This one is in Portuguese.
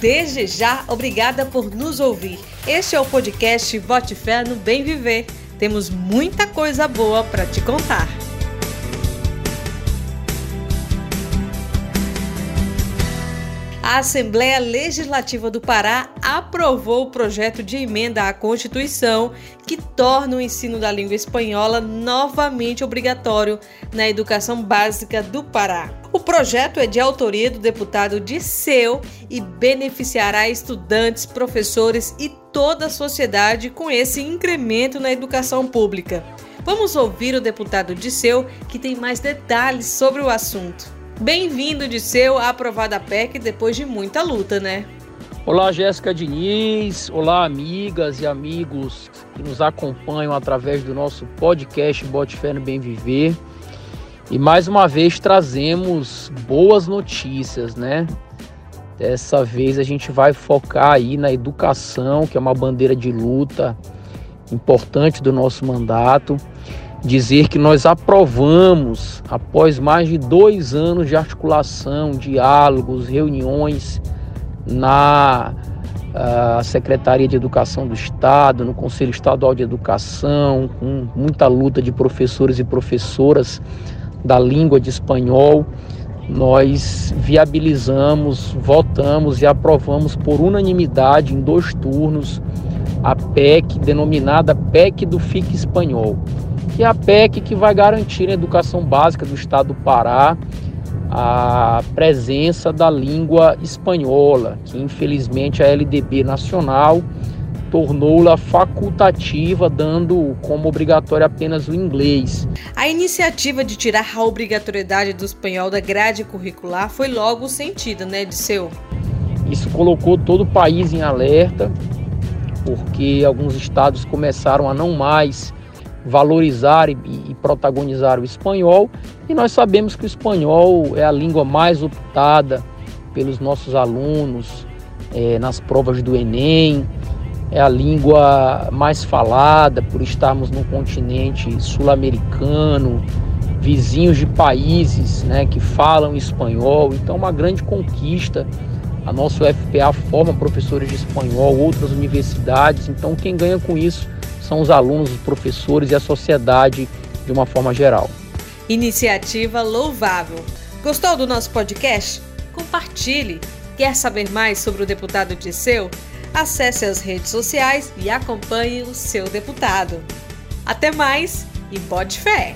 Desde já, obrigada por nos ouvir. Este é o podcast Bote Fé no Bem Viver. Temos muita coisa boa para te contar. A Assembleia Legislativa do Pará aprovou o projeto de emenda à Constituição que torna o ensino da língua espanhola novamente obrigatório na educação básica do Pará. O projeto é de autoria do deputado Disseu e beneficiará estudantes, professores e toda a sociedade com esse incremento na educação pública. Vamos ouvir o deputado Disseu, que tem mais detalhes sobre o assunto. Bem-vindo de seu a aprovada PEC depois de muita luta, né? Olá, Jéssica Diniz. Olá, amigas e amigos que nos acompanham através do nosso podcast Bote Fé no Bem Viver. E mais uma vez trazemos boas notícias, né? Dessa vez a gente vai focar aí na educação, que é uma bandeira de luta importante do nosso mandato dizer que nós aprovamos, após mais de dois anos de articulação, diálogos, reuniões na uh, Secretaria de Educação do Estado, no Conselho Estadual de Educação, com muita luta de professores e professoras da língua de espanhol, nós viabilizamos, votamos e aprovamos por unanimidade em dois turnos a PEC denominada PEC do FIC Espanhol que é a PEC que vai garantir na educação básica do estado do Pará a presença da língua espanhola, que infelizmente a LDB nacional tornou-la facultativa, dando como obrigatório apenas o inglês. A iniciativa de tirar a obrigatoriedade do espanhol da grade curricular foi logo sentida, né, Disseu? Isso colocou todo o país em alerta, porque alguns estados começaram a não mais valorizar e, e, protagonizar o espanhol, e nós sabemos que o espanhol é a língua mais optada pelos nossos alunos é, nas provas do Enem, é a língua mais falada por estarmos num continente sul-americano, vizinhos de países né, que falam espanhol, então uma grande conquista. A nossa UFPA forma professores de espanhol, outras universidades, então quem ganha com isso são os alunos, os professores e a sociedade de uma forma geral. Iniciativa louvável. Gostou do nosso podcast? Compartilhe. Quer saber mais sobre o deputado Disseu? Acesse as redes sociais e acompanhe o seu deputado. Até mais e bote fé!